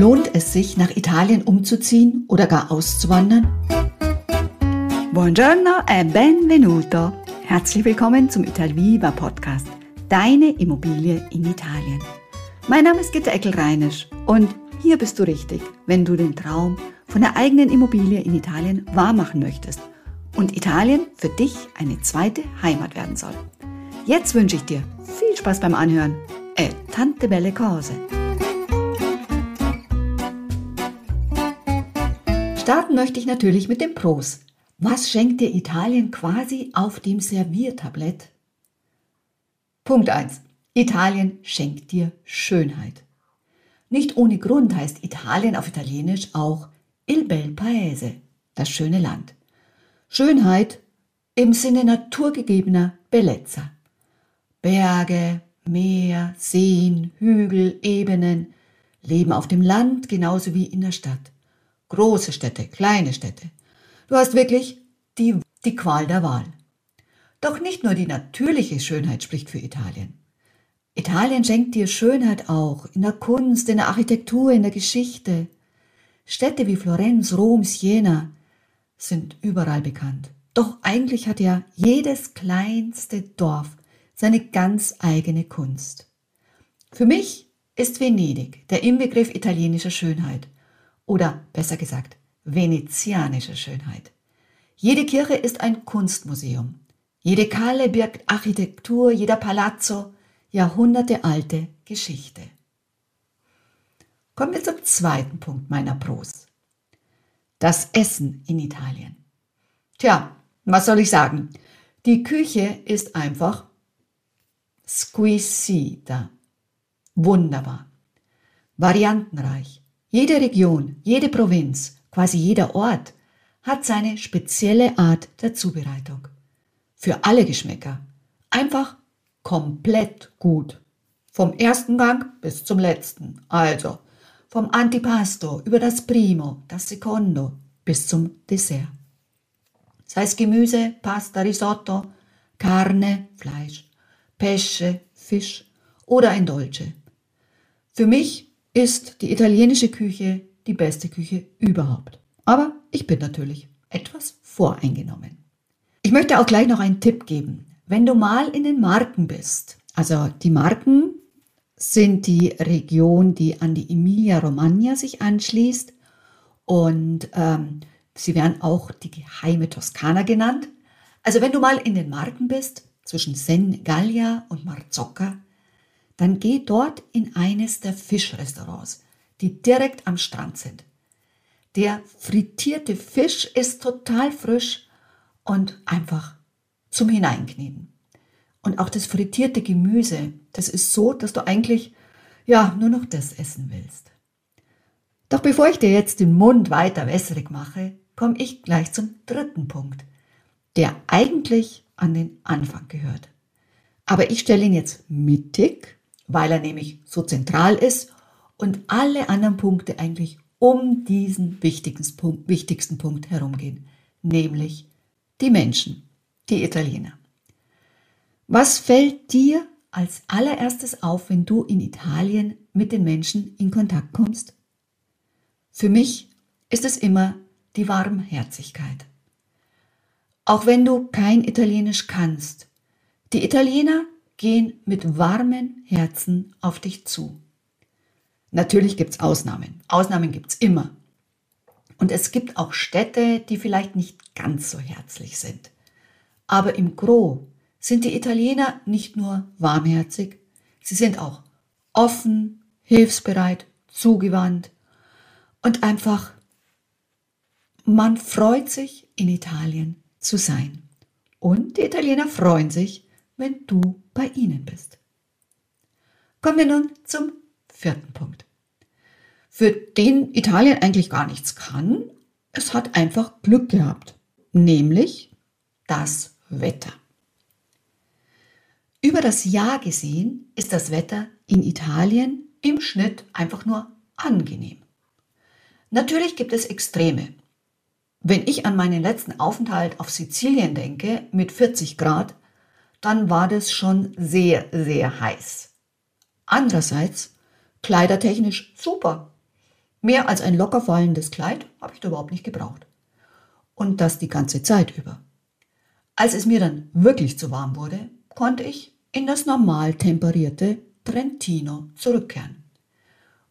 Lohnt es sich, nach Italien umzuziehen oder gar auszuwandern? Buongiorno e benvenuto. Herzlich willkommen zum Italviva Podcast. Deine Immobilie in Italien. Mein Name ist Gitte Eckel-Reinisch und hier bist du richtig, wenn du den Traum von der eigenen Immobilie in Italien wahrmachen möchtest und Italien für dich eine zweite Heimat werden soll. Jetzt wünsche ich dir viel Spaß beim Anhören. E tante belle cose. Starten möchte ich natürlich mit dem Pros. Was schenkt dir Italien quasi auf dem Serviertablett? Punkt 1. Italien schenkt dir Schönheit. Nicht ohne Grund heißt Italien auf Italienisch auch Il bel paese, das schöne Land. Schönheit im Sinne naturgegebener Bellezza. Berge, Meer, Seen, Hügel, Ebenen, Leben auf dem Land genauso wie in der Stadt große Städte, kleine Städte. Du hast wirklich die, die Qual der Wahl. Doch nicht nur die natürliche Schönheit spricht für Italien. Italien schenkt dir Schönheit auch in der Kunst, in der Architektur, in der Geschichte. Städte wie Florenz, Rom, Siena sind überall bekannt. Doch eigentlich hat ja jedes kleinste Dorf seine ganz eigene Kunst. Für mich ist Venedig der Inbegriff italienischer Schönheit – oder besser gesagt venezianische Schönheit. Jede Kirche ist ein Kunstmuseum. Jede Kalle birgt Architektur, jeder Palazzo jahrhundertealte Geschichte. Kommen wir zum zweiten Punkt meiner Pros. Das Essen in Italien. Tja, was soll ich sagen? Die Küche ist einfach squisita. Wunderbar. Variantenreich. Jede Region, jede Provinz, quasi jeder Ort hat seine spezielle Art der Zubereitung. Für alle Geschmäcker. Einfach komplett gut. Vom ersten Gang bis zum letzten. Also vom Antipasto über das Primo, das Secondo bis zum Dessert. Sei es Gemüse, Pasta, Risotto, Carne, Fleisch, Pesce, Fisch oder ein Dolce. Für mich ist die italienische Küche die beste Küche überhaupt. Aber ich bin natürlich etwas voreingenommen. Ich möchte auch gleich noch einen Tipp geben. Wenn du mal in den Marken bist, also die Marken sind die Region, die an die Emilia-Romagna sich anschließt und ähm, sie werden auch die geheime Toskana genannt. Also wenn du mal in den Marken bist, zwischen Sen Gallia und Marzocca, dann geh dort in eines der Fischrestaurants, die direkt am Strand sind. Der frittierte Fisch ist total frisch und einfach zum Hineinknien. Und auch das frittierte Gemüse, das ist so, dass du eigentlich ja nur noch das essen willst. Doch bevor ich dir jetzt den Mund weiter wässrig mache, komme ich gleich zum dritten Punkt, der eigentlich an den Anfang gehört. Aber ich stelle ihn jetzt mittig weil er nämlich so zentral ist und alle anderen Punkte eigentlich um diesen wichtigsten Punkt, wichtigsten Punkt herumgehen, nämlich die Menschen, die Italiener. Was fällt dir als allererstes auf, wenn du in Italien mit den Menschen in Kontakt kommst? Für mich ist es immer die Warmherzigkeit. Auch wenn du kein Italienisch kannst, die Italiener gehen mit warmen Herzen auf dich zu. Natürlich gibt es Ausnahmen. Ausnahmen gibt es immer. Und es gibt auch Städte, die vielleicht nicht ganz so herzlich sind. Aber im Gro sind die Italiener nicht nur warmherzig, sie sind auch offen, hilfsbereit, zugewandt und einfach, man freut sich, in Italien zu sein. Und die Italiener freuen sich, wenn du bei ihnen bist. Kommen wir nun zum vierten Punkt. Für den Italien eigentlich gar nichts kann, es hat einfach Glück gehabt, nämlich das Wetter. Über das Jahr gesehen ist das Wetter in Italien im Schnitt einfach nur angenehm. Natürlich gibt es Extreme. Wenn ich an meinen letzten Aufenthalt auf Sizilien denke mit 40 Grad, dann war das schon sehr, sehr heiß. Andererseits, kleidertechnisch super. Mehr als ein locker fallendes Kleid habe ich da überhaupt nicht gebraucht. Und das die ganze Zeit über. Als es mir dann wirklich zu warm wurde, konnte ich in das normal temperierte Trentino zurückkehren.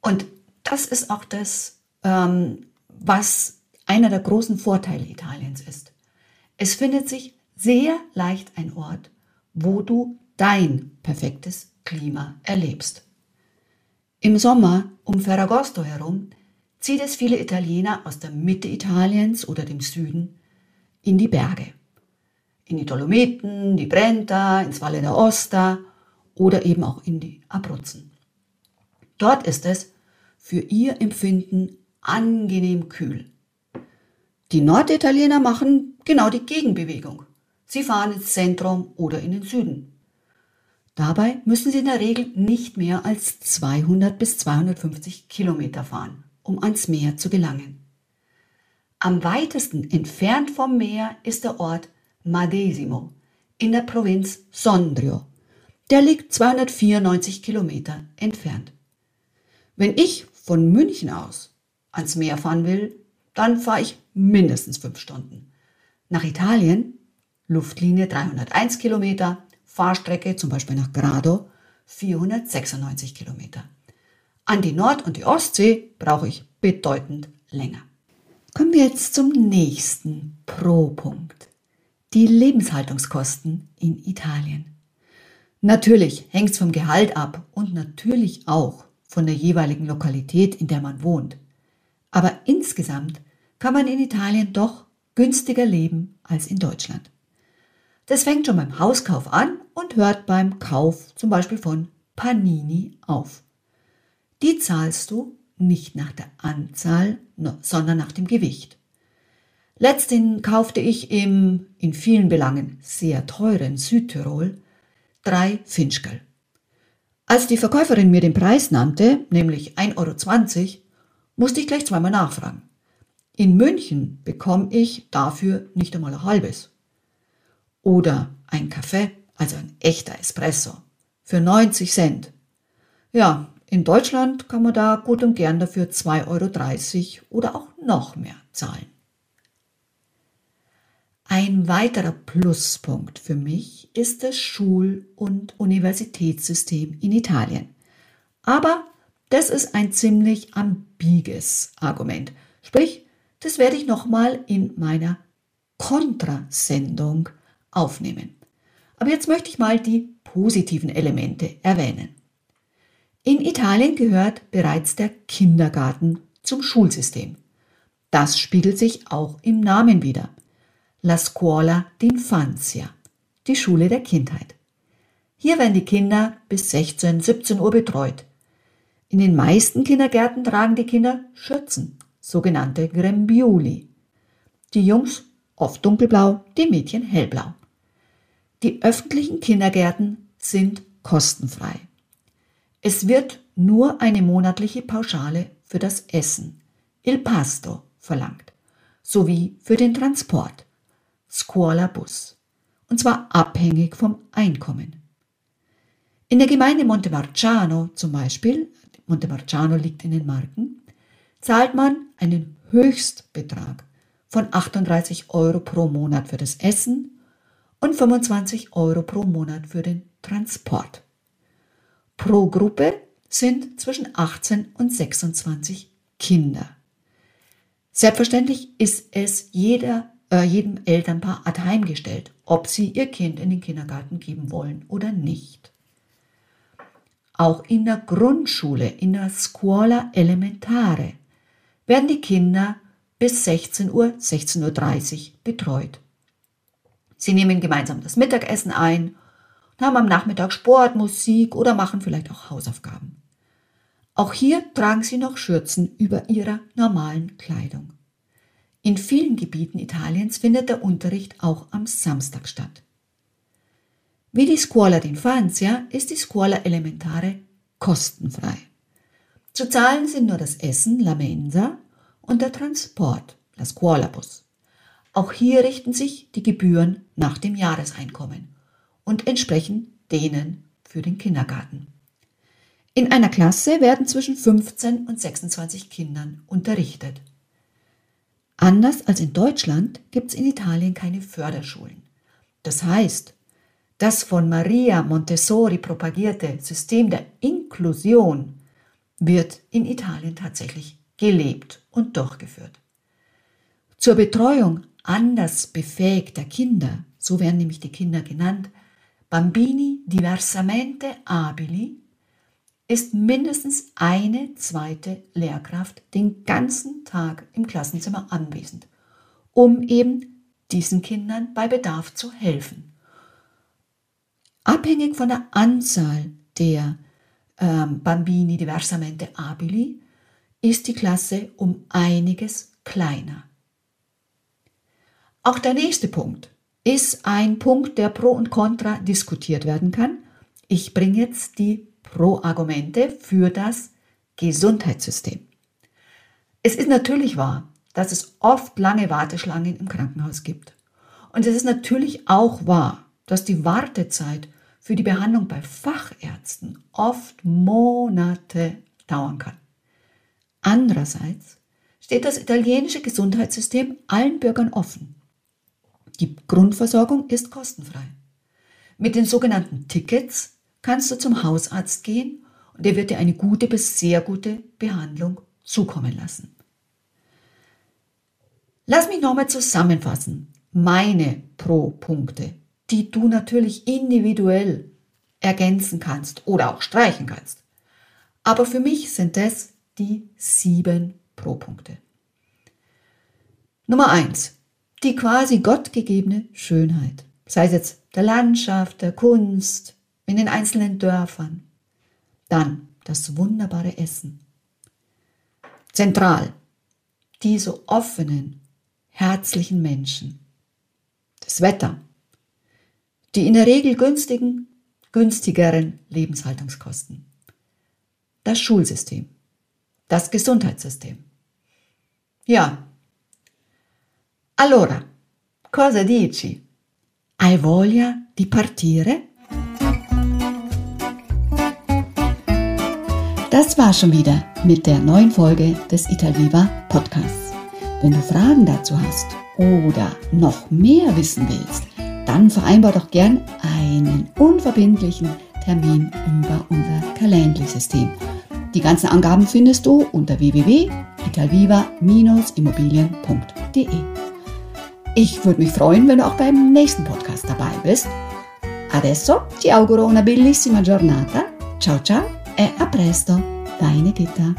Und das ist auch das, ähm, was einer der großen Vorteile Italiens ist. Es findet sich sehr leicht ein Ort, wo du dein perfektes Klima erlebst. Im Sommer um Ferragosto herum zieht es viele Italiener aus der Mitte Italiens oder dem Süden in die Berge. In die Dolomiten, die Brenta, ins Valle d'Aosta oder eben auch in die Abruzzen. Dort ist es für ihr Empfinden angenehm kühl. Die Norditaliener machen genau die Gegenbewegung. Sie fahren ins Zentrum oder in den Süden. Dabei müssen sie in der Regel nicht mehr als 200 bis 250 Kilometer fahren, um ans Meer zu gelangen. Am weitesten entfernt vom Meer ist der Ort Madesimo in der Provinz Sondrio. Der liegt 294 Kilometer entfernt. Wenn ich von München aus ans Meer fahren will, dann fahre ich mindestens fünf Stunden. Nach Italien, Luftlinie 301 Kilometer, Fahrstrecke zum Beispiel nach Grado 496 Kilometer. An die Nord- und die Ostsee brauche ich bedeutend länger. Kommen wir jetzt zum nächsten Pro-Punkt. Die Lebenshaltungskosten in Italien. Natürlich hängt es vom Gehalt ab und natürlich auch von der jeweiligen Lokalität, in der man wohnt. Aber insgesamt kann man in Italien doch günstiger leben als in Deutschland. Das fängt schon beim Hauskauf an und hört beim Kauf zum Beispiel von Panini auf. Die zahlst du nicht nach der Anzahl, sondern nach dem Gewicht. Letztens kaufte ich im in vielen Belangen sehr teuren Südtirol drei Finchkel. Als die Verkäuferin mir den Preis nannte, nämlich 1,20 Euro, musste ich gleich zweimal nachfragen. In München bekomme ich dafür nicht einmal ein halbes. Oder ein Kaffee, also ein echter Espresso, für 90 Cent. Ja, in Deutschland kann man da gut und gern dafür 2,30 Euro oder auch noch mehr zahlen. Ein weiterer Pluspunkt für mich ist das Schul- und Universitätssystem in Italien. Aber das ist ein ziemlich ambiges Argument. Sprich, das werde ich nochmal in meiner Kontrasendung aufnehmen. Aber jetzt möchte ich mal die positiven Elemente erwähnen. In Italien gehört bereits der Kindergarten zum Schulsystem. Das spiegelt sich auch im Namen wider. La Scuola d'Infanzia, die Schule der Kindheit. Hier werden die Kinder bis 16, 17 Uhr betreut. In den meisten Kindergärten tragen die Kinder Schürzen, sogenannte Grembiuli. Die Jungs oft dunkelblau, die Mädchen hellblau. Die öffentlichen Kindergärten sind kostenfrei. Es wird nur eine monatliche Pauschale für das Essen, il pasto, verlangt, sowie für den Transport, Scuola Bus, und zwar abhängig vom Einkommen. In der Gemeinde Montemarciano zum Beispiel, Montemarciano liegt in den Marken, zahlt man einen Höchstbetrag von 38 Euro pro Monat für das Essen und 25 Euro pro Monat für den Transport. Pro Gruppe sind zwischen 18 und 26 Kinder. Selbstverständlich ist es jeder, äh, jedem Elternpaar heimgestellt, ob sie ihr Kind in den Kindergarten geben wollen oder nicht. Auch in der Grundschule, in der Scuola Elementare, werden die Kinder bis 16 Uhr, 16.30 Uhr betreut. Sie nehmen gemeinsam das Mittagessen ein und haben am Nachmittag Sport, Musik oder machen vielleicht auch Hausaufgaben. Auch hier tragen sie noch Schürzen über ihrer normalen Kleidung. In vielen Gebieten Italiens findet der Unterricht auch am Samstag statt. Wie die Scuola d'Infanzia ist die Scuola Elementare kostenfrei. Zu zahlen sind nur das Essen, la mensa, und der Transport, la Scuola Bus. Auch hier richten sich die Gebühren nach dem Jahreseinkommen und entsprechen denen für den Kindergarten. In einer Klasse werden zwischen 15 und 26 Kindern unterrichtet. Anders als in Deutschland gibt es in Italien keine Förderschulen. Das heißt, das von Maria Montessori propagierte System der Inklusion wird in Italien tatsächlich gelebt und durchgeführt. Zur Betreuung anders befähigter Kinder, so werden nämlich die Kinder genannt, Bambini diversamente abili, ist mindestens eine zweite Lehrkraft den ganzen Tag im Klassenzimmer anwesend, um eben diesen Kindern bei Bedarf zu helfen. Abhängig von der Anzahl der ähm, Bambini diversamente abili ist die Klasse um einiges kleiner. Auch der nächste Punkt ist ein Punkt, der pro und contra diskutiert werden kann. Ich bringe jetzt die Pro-Argumente für das Gesundheitssystem. Es ist natürlich wahr, dass es oft lange Warteschlangen im Krankenhaus gibt. Und es ist natürlich auch wahr, dass die Wartezeit für die Behandlung bei Fachärzten oft Monate dauern kann. Andererseits steht das italienische Gesundheitssystem allen Bürgern offen. Die Grundversorgung ist kostenfrei. Mit den sogenannten Tickets kannst du zum Hausarzt gehen und er wird dir eine gute bis sehr gute Behandlung zukommen lassen. Lass mich nochmal zusammenfassen. Meine Pro-Punkte, die du natürlich individuell ergänzen kannst oder auch streichen kannst. Aber für mich sind das die sieben Pro-Punkte. Nummer eins die quasi gottgegebene Schönheit. Sei es jetzt der Landschaft, der Kunst, in den einzelnen Dörfern. Dann das wunderbare Essen. Zentral, diese offenen, herzlichen Menschen. Das Wetter. Die in der Regel günstigen, günstigeren Lebenshaltungskosten. Das Schulsystem. Das Gesundheitssystem. Ja, Allora, cosa dici? Hai voglia di partire? Das war schon wieder mit der neuen Folge des Italviva Podcasts. Wenn du Fragen dazu hast oder noch mehr wissen willst, dann vereinbar doch gern einen unverbindlichen Termin über unser Calendly-System. Die ganzen Angaben findest du unter www.italviva-immobilien.de. Ich würde mich freuen, wenn du auch beim nächsten Podcast dabei bist. Adesso ti auguro una bellissima giornata. Ciao ciao e a presto. Deine Gitta.